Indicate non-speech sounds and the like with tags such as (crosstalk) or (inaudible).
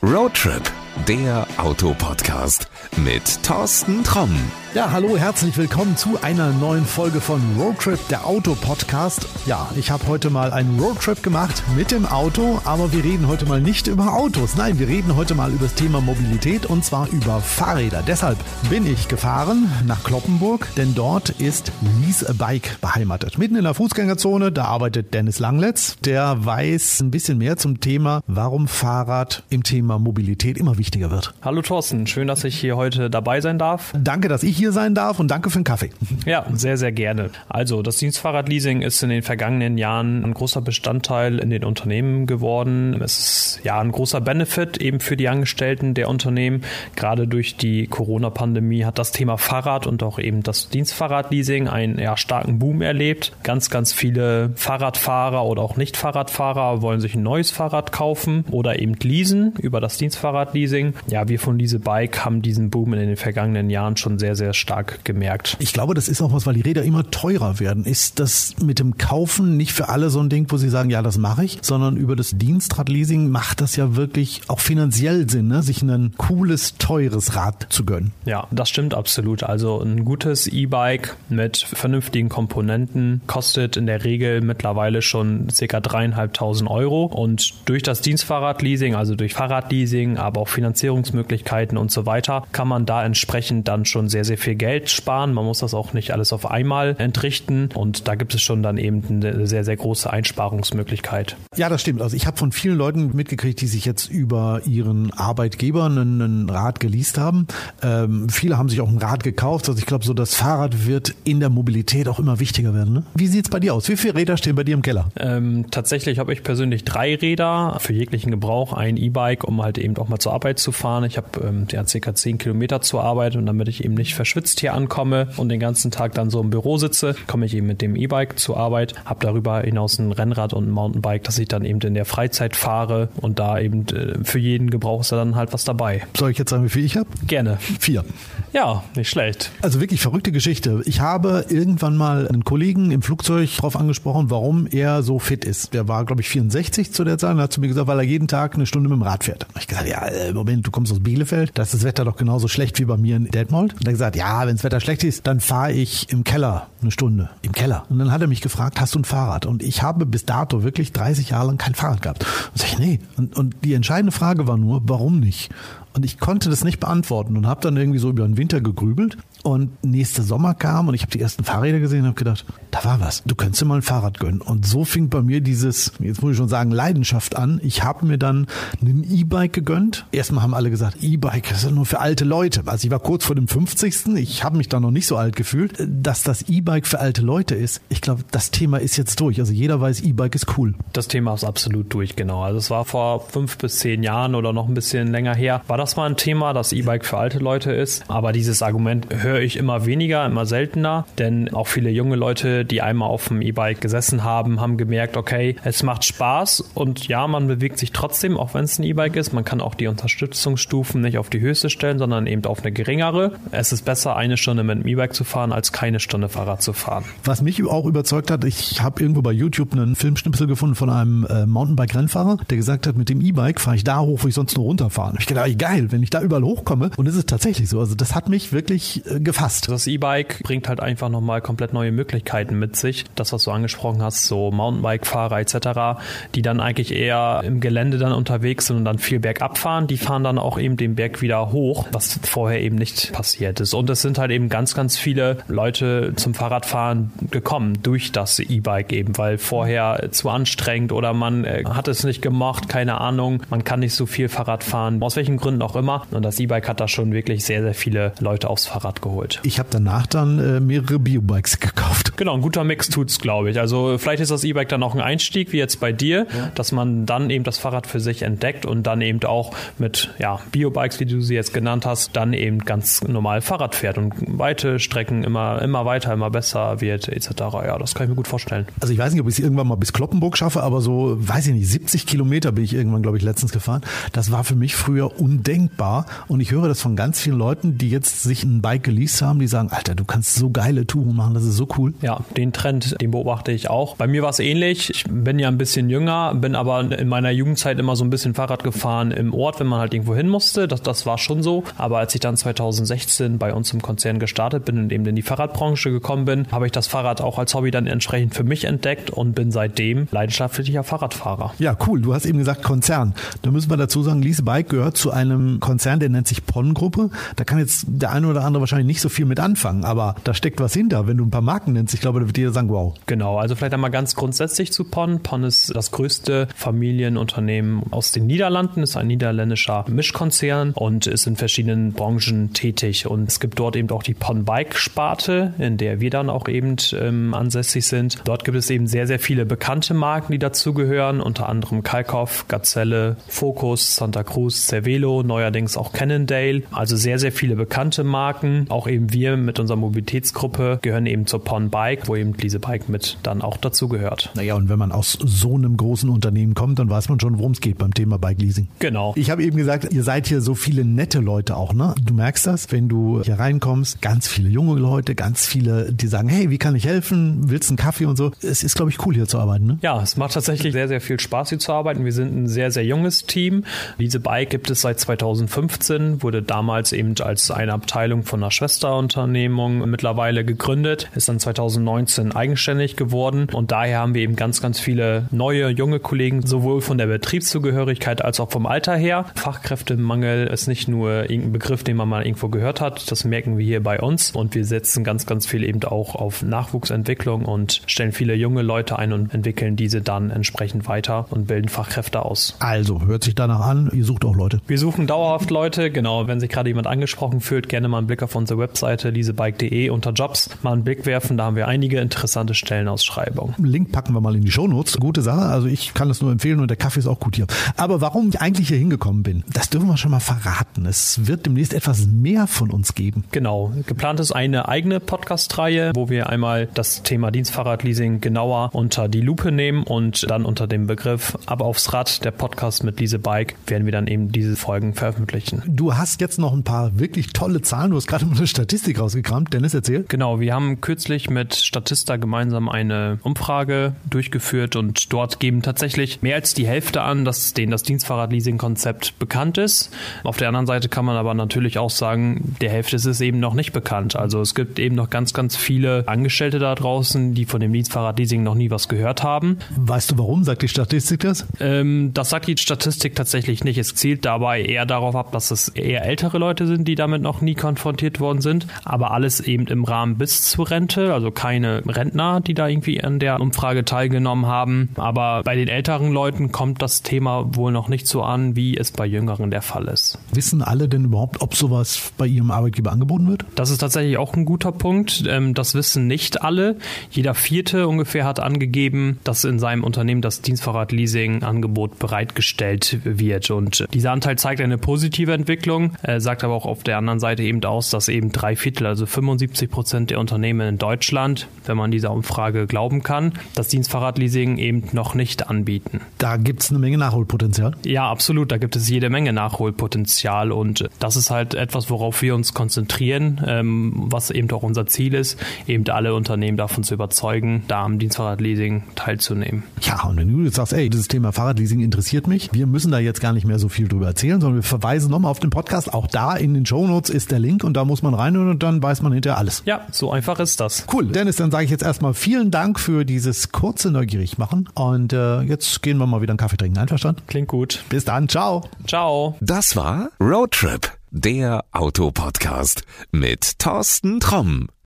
Roadtrip, der Autopodcast mit Thorsten Tromm. Ja, hallo, herzlich willkommen zu einer neuen Folge von Roadtrip, der Auto-Podcast. Ja, ich habe heute mal einen Roadtrip gemacht mit dem Auto, aber wir reden heute mal nicht über Autos. Nein, wir reden heute mal über das Thema Mobilität und zwar über Fahrräder. Deshalb bin ich gefahren nach Kloppenburg, denn dort ist Lease a Bike beheimatet. Mitten in der Fußgängerzone, da arbeitet Dennis Langletz. Der weiß ein bisschen mehr zum Thema, warum Fahrrad im Thema Mobilität immer wichtiger wird. Hallo Thorsten, schön, dass ich hier heute dabei sein darf. Danke, dass ich hier sein darf und danke für den Kaffee. Ja, sehr, sehr gerne. Also das Dienstfahrradleasing ist in den vergangenen Jahren ein großer Bestandteil in den Unternehmen geworden. Es ist ja ein großer Benefit eben für die Angestellten der Unternehmen. Gerade durch die Corona-Pandemie hat das Thema Fahrrad und auch eben das Dienstfahrradleasing einen ja, starken Boom erlebt. Ganz, ganz viele Fahrradfahrer oder auch Nicht-Fahrradfahrer wollen sich ein neues Fahrrad kaufen oder eben leasen über das Dienstfahrradleasing. Ja, wir von Lease Bike haben diesen Boom in den vergangenen Jahren schon sehr, sehr stark gemerkt. Ich glaube, das ist auch was, weil die Räder immer teurer werden. Ist das mit dem Kaufen nicht für alle so ein Ding, wo sie sagen, ja, das mache ich, sondern über das Dienstradleasing macht das ja wirklich auch finanziell Sinn, ne? sich ein cooles, teures Rad zu gönnen. Ja, das stimmt absolut. Also ein gutes E-Bike mit vernünftigen Komponenten kostet in der Regel mittlerweile schon ca. dreieinhalbtausend Euro und durch das Dienstfahrradleasing, also durch Fahrradleasing, aber auch Finanzierungsmöglichkeiten und so weiter, kann man da entsprechend dann schon sehr, sehr viel Geld sparen. Man muss das auch nicht alles auf einmal entrichten und da gibt es schon dann eben eine sehr, sehr große Einsparungsmöglichkeit. Ja, das stimmt. Also ich habe von vielen Leuten mitgekriegt, die sich jetzt über ihren Arbeitgeber einen, einen Rad geleast haben. Ähm, viele haben sich auch ein Rad gekauft. Also ich glaube, so das Fahrrad wird in der Mobilität auch immer wichtiger werden. Ne? Wie sieht es bei dir aus? Wie viele Räder stehen bei dir im Keller? Ähm, tatsächlich habe ich persönlich drei Räder für jeglichen Gebrauch. Ein E-Bike, um halt eben auch mal zur Arbeit zu fahren. Ich habe ähm, ja, circa zehn Kilometer zur Arbeit und damit ich eben nicht verschwitzt hier ankomme und den ganzen Tag dann so im Büro sitze, komme ich eben mit dem E-Bike zur Arbeit, habe darüber hinaus ein Rennrad und ein Mountainbike, das ich dann eben in der Freizeit fahre und da eben äh, für jeden Gebrauch ist da dann halt was dabei. Soll ich jetzt sagen, wie viel ich habe? Gerne. Vier. Ja, nicht schlecht. Also wirklich verrückte Geschichte. Ich habe irgendwann mal einen Kollegen im Flugzeug darauf angesprochen, warum er so fit ist. Der war, glaube ich, 64 zu der Zeit und hat zu mir gesagt, weil er jeden Tag eine Stunde mit dem Rad fährt. ich gesagt, ja, äh, Moment, du kommst aus Bielefeld, da ist das Wetter doch genauso schlecht wie bei mir in Detmold. Und er gesagt, ja, wenn das Wetter schlecht ist, dann fahre ich im Keller eine Stunde. Im Keller. Und dann hat er mich gefragt, hast du ein Fahrrad? Und ich habe bis dato wirklich 30 Jahre lang kein Fahrrad gehabt. Und sag ich, nee. Und, und die entscheidende Frage war nur, warum nicht? Und ich konnte das nicht beantworten und habe dann irgendwie so über den Winter gegrübelt. Und nächster Sommer kam und ich habe die ersten Fahrräder gesehen und habe gedacht, da war was. Du könntest dir mal ein Fahrrad gönnen. Und so fing bei mir dieses, jetzt muss ich schon sagen, Leidenschaft an. Ich habe mir dann ein E-Bike gegönnt. Erstmal haben alle gesagt, E-Bike ist nur für alte Leute. Also ich war kurz vor dem 50. Ich habe mich da noch nicht so alt gefühlt. Dass das E-Bike für alte Leute ist, ich glaube, das Thema ist jetzt durch. Also jeder weiß, E-Bike ist cool. Das Thema ist absolut durch, genau. Also es war vor fünf bis zehn Jahren oder noch ein bisschen länger her, war das mal ein Thema, dass E-Bike für alte Leute ist. Aber dieses Argument höre ich immer weniger, immer seltener, denn auch viele junge Leute, die einmal auf dem E-Bike gesessen haben, haben gemerkt, okay, es macht Spaß und ja, man bewegt sich trotzdem, auch wenn es ein E-Bike ist. Man kann auch die Unterstützungsstufen nicht auf die höchste stellen, sondern eben auf eine geringere. Es ist besser, eine Stunde mit dem E-Bike zu fahren, als keine Stunde Fahrrad zu fahren. Was mich auch überzeugt hat, ich habe irgendwo bei YouTube einen Filmschnipsel gefunden von einem äh, Mountainbike-Rennfahrer, der gesagt hat, mit dem E-Bike fahre ich da hoch, wo ich sonst nur runterfahre. Ich gedacht, geil, wenn ich da überall hochkomme. Und es ist tatsächlich so. Also das hat mich wirklich äh, gefasst. Das E-Bike bringt halt einfach nochmal komplett neue Möglichkeiten mit sich. Das, was du angesprochen hast, so Mountainbike-Fahrer etc., die dann eigentlich eher im Gelände dann unterwegs sind und dann viel bergab fahren, die fahren dann auch eben den Berg wieder hoch, was vorher eben nicht passiert ist. Und es sind halt eben ganz, ganz viele Leute zum Fahrradfahren gekommen durch das E-Bike eben, weil vorher zu anstrengend oder man äh, hat es nicht gemocht, keine Ahnung, man kann nicht so viel Fahrrad fahren, aus welchen Gründen auch immer. Und das E-Bike hat da schon wirklich sehr, sehr viele Leute aufs Fahrrad geholt. Ich habe danach dann äh, mehrere Biobikes (laughs) gekauft. Genau, ein guter Mix tut's, glaube ich. Also vielleicht ist das E-Bike dann auch ein Einstieg, wie jetzt bei dir, ja. dass man dann eben das Fahrrad für sich entdeckt und dann eben auch mit ja, Biobikes, wie du sie jetzt genannt hast, dann eben ganz normal Fahrrad fährt und weite Strecken immer, immer weiter, immer besser wird, etc. Ja, das kann ich mir gut vorstellen. Also ich weiß nicht, ob ich es irgendwann mal bis Kloppenburg schaffe, aber so, weiß ich nicht, 70 Kilometer bin ich irgendwann, glaube ich, letztens gefahren. Das war für mich früher undenkbar. Und ich höre das von ganz vielen Leuten, die jetzt sich ein Bike geleast haben, die sagen, Alter, du kannst so geile Touren machen, das ist so cool. Ja, den Trend, den beobachte ich auch. Bei mir war es ähnlich. Ich bin ja ein bisschen jünger, bin aber in meiner Jugendzeit immer so ein bisschen Fahrrad gefahren im Ort, wenn man halt irgendwo hin musste. Das, das war schon so. Aber als ich dann 2016 bei uns im Konzern gestartet bin und eben in die Fahrradbranche gekommen bin, habe ich das Fahrrad auch als Hobby dann entsprechend für mich entdeckt und bin seitdem leidenschaftlicher Fahrradfahrer. Ja, cool. Du hast eben gesagt Konzern. Da müssen wir dazu sagen, Lease Bike gehört zu einem Konzern, der nennt sich PON-Gruppe. Da kann jetzt der eine oder andere wahrscheinlich nicht so viel mit anfangen, aber da steckt was hinter. Wenn du ein paar Marken nennst, ich glaube, da wird jeder sagen, wow. Genau, also vielleicht einmal ganz grundsätzlich zu PON. PON ist das größte Familienunternehmen aus den Niederlanden, ist ein niederländischer Mischkonzern und ist in verschiedenen Branchen tätig. Und es gibt dort eben auch die PON Bike Sparte, in der wir dann auch eben ähm, ansässig sind. Dort gibt es eben sehr, sehr viele bekannte Marken, die dazugehören, unter anderem Kalkoff, Gazelle, Focus, Santa Cruz, Cervelo, neuerdings auch Cannondale. Also sehr, sehr viele bekannte Marken. Auch eben wir mit unserer Mobilitätsgruppe gehören eben zur PON Bike, wo eben diese Bike mit dann auch dazugehört. Naja, und wenn man aus so einem großen Unternehmen kommt, dann weiß man schon, worum es geht beim Thema Bike Leasing. Genau. Ich habe eben gesagt, ihr seid hier so viele nette Leute auch, ne? Du merkst das, wenn du hier reinkommst, ganz viele junge Leute, ganz viele, die sagen, hey, wie kann ich helfen? Willst du einen Kaffee und so? Es ist, glaube ich, cool hier zu arbeiten, ne? Ja, es macht tatsächlich sehr, sehr viel Spaß hier zu arbeiten. Wir sind ein sehr, sehr junges Team. Diese Bike gibt es seit 2015, wurde damals eben als eine Abteilung von einer Schwesterunternehmung mittlerweile gegründet, ist dann 2019 eigenständig geworden und daher haben wir eben ganz, ganz viele neue, junge Kollegen, sowohl von der Betriebszugehörigkeit als auch vom Alter her. Fachkräftemangel ist nicht nur irgendein Begriff, den man mal irgendwo gehört hat, das merken wir hier bei uns und wir setzen ganz, ganz viel eben auch auf Nachwuchsentwicklung und stellen viele junge Leute ein und entwickeln diese dann entsprechend weiter und bilden Fachkräfte aus. Also, hört sich danach an, ihr sucht auch Leute. Wir suchen dauerhaft Leute, genau, wenn sich gerade jemand angesprochen fühlt, gerne mal einen Blick auf unsere Webseite lisebike.de unter Jobs mal einen Blick werfen, da haben wir einige interessante Stellenausschreibungen. Link packen wir mal in die Shownotes. Gute Sache, also ich kann das nur empfehlen und der Kaffee ist auch gut hier. Aber warum ich eigentlich hier hingekommen bin, das dürfen wir schon mal verraten. Es wird demnächst etwas mehr von uns geben. Genau, geplant ist eine eigene Podcast-Reihe, wo wir einmal das Thema Dienstfahrradleasing genauer unter die Lupe nehmen und dann unter dem Begriff Ab aufs Rad, der Podcast mit Lise Bike, werden wir dann eben diese Folgen veröffentlichen. Du hast jetzt noch ein paar wirklich tolle Zahlen. Du hast gerade mal Statistik rausgekramt. Dennis, erzähl. Genau, wir haben kürzlich mit Statista gemeinsam eine Umfrage durchgeführt und dort geben tatsächlich mehr als die Hälfte an, dass denen das Dienstfahrradleasing-Konzept bekannt ist. Auf der anderen Seite kann man aber natürlich auch sagen, der Hälfte ist es eben noch nicht bekannt. Also es gibt eben noch ganz, ganz viele Angestellte da draußen, die von dem Dienstfahrradleasing noch nie was gehört haben. Weißt du warum? Sagt die Statistik das? Ähm, das sagt die Statistik tatsächlich nicht. Es zielt dabei eher darauf ab, dass es eher ältere Leute sind, die damit noch nie konfrontiert worden sind. Aber alles eben im Rahmen bis zur Rente, also keine Rentner, die da irgendwie an der Umfrage teilgenommen haben. Aber bei den älteren Leuten kommt das Thema wohl noch nicht so an, wie es bei Jüngeren der Fall ist. Wissen alle denn überhaupt, ob sowas bei ihrem Arbeitgeber angeboten wird? Das ist tatsächlich auch ein guter Punkt. Ähm, Das wissen nicht alle. Jeder Vierte ungefähr hat angegeben, dass in seinem Unternehmen das Dienstfahrradleasing-Angebot bereitgestellt wird. Und dieser Anteil zeigt eine positive Entwicklung, äh, sagt aber auch auf der anderen Seite eben aus, dass eben drei Viertel, also 75 Prozent der Unternehmen in Deutschland, wenn man dieser Umfrage glauben kann, das Dienstfahrradleasing eben noch nicht anbieten. Da gibt es eine Menge Nachholpotenzial. Ja, absolut. Da gibt es jede Menge Nachholpotenzial und das ist halt etwas, worauf wir uns konzentrieren, ähm, was eben auch unser Ziel ist, eben alle Unternehmen davon zu überzeugen, da am Dienstfahrradleasing teilzunehmen. Ja, und wenn du jetzt sagst, ey, dieses Thema Fahrradleasing interessiert mich, wir müssen da jetzt gar nicht mehr so viel drüber erzählen, sondern wir verweisen nochmal auf den Podcast. Auch da in den Shownotes ist der Link und da muss man reinhören und dann weiß man hinterher alles. Ja, so einfach ist das. Cool. Dennis, dann sage ich jetzt erstmal vielen Dank für dieses kurze Neugierig machen und äh, jetzt gehen wir mal wieder einen Kaffee trinken. Einverstanden? Klingt gut. Bis dann. Ciao. Ciao. Das war Roadtrip, der Autopodcast mit Thorsten Tromm.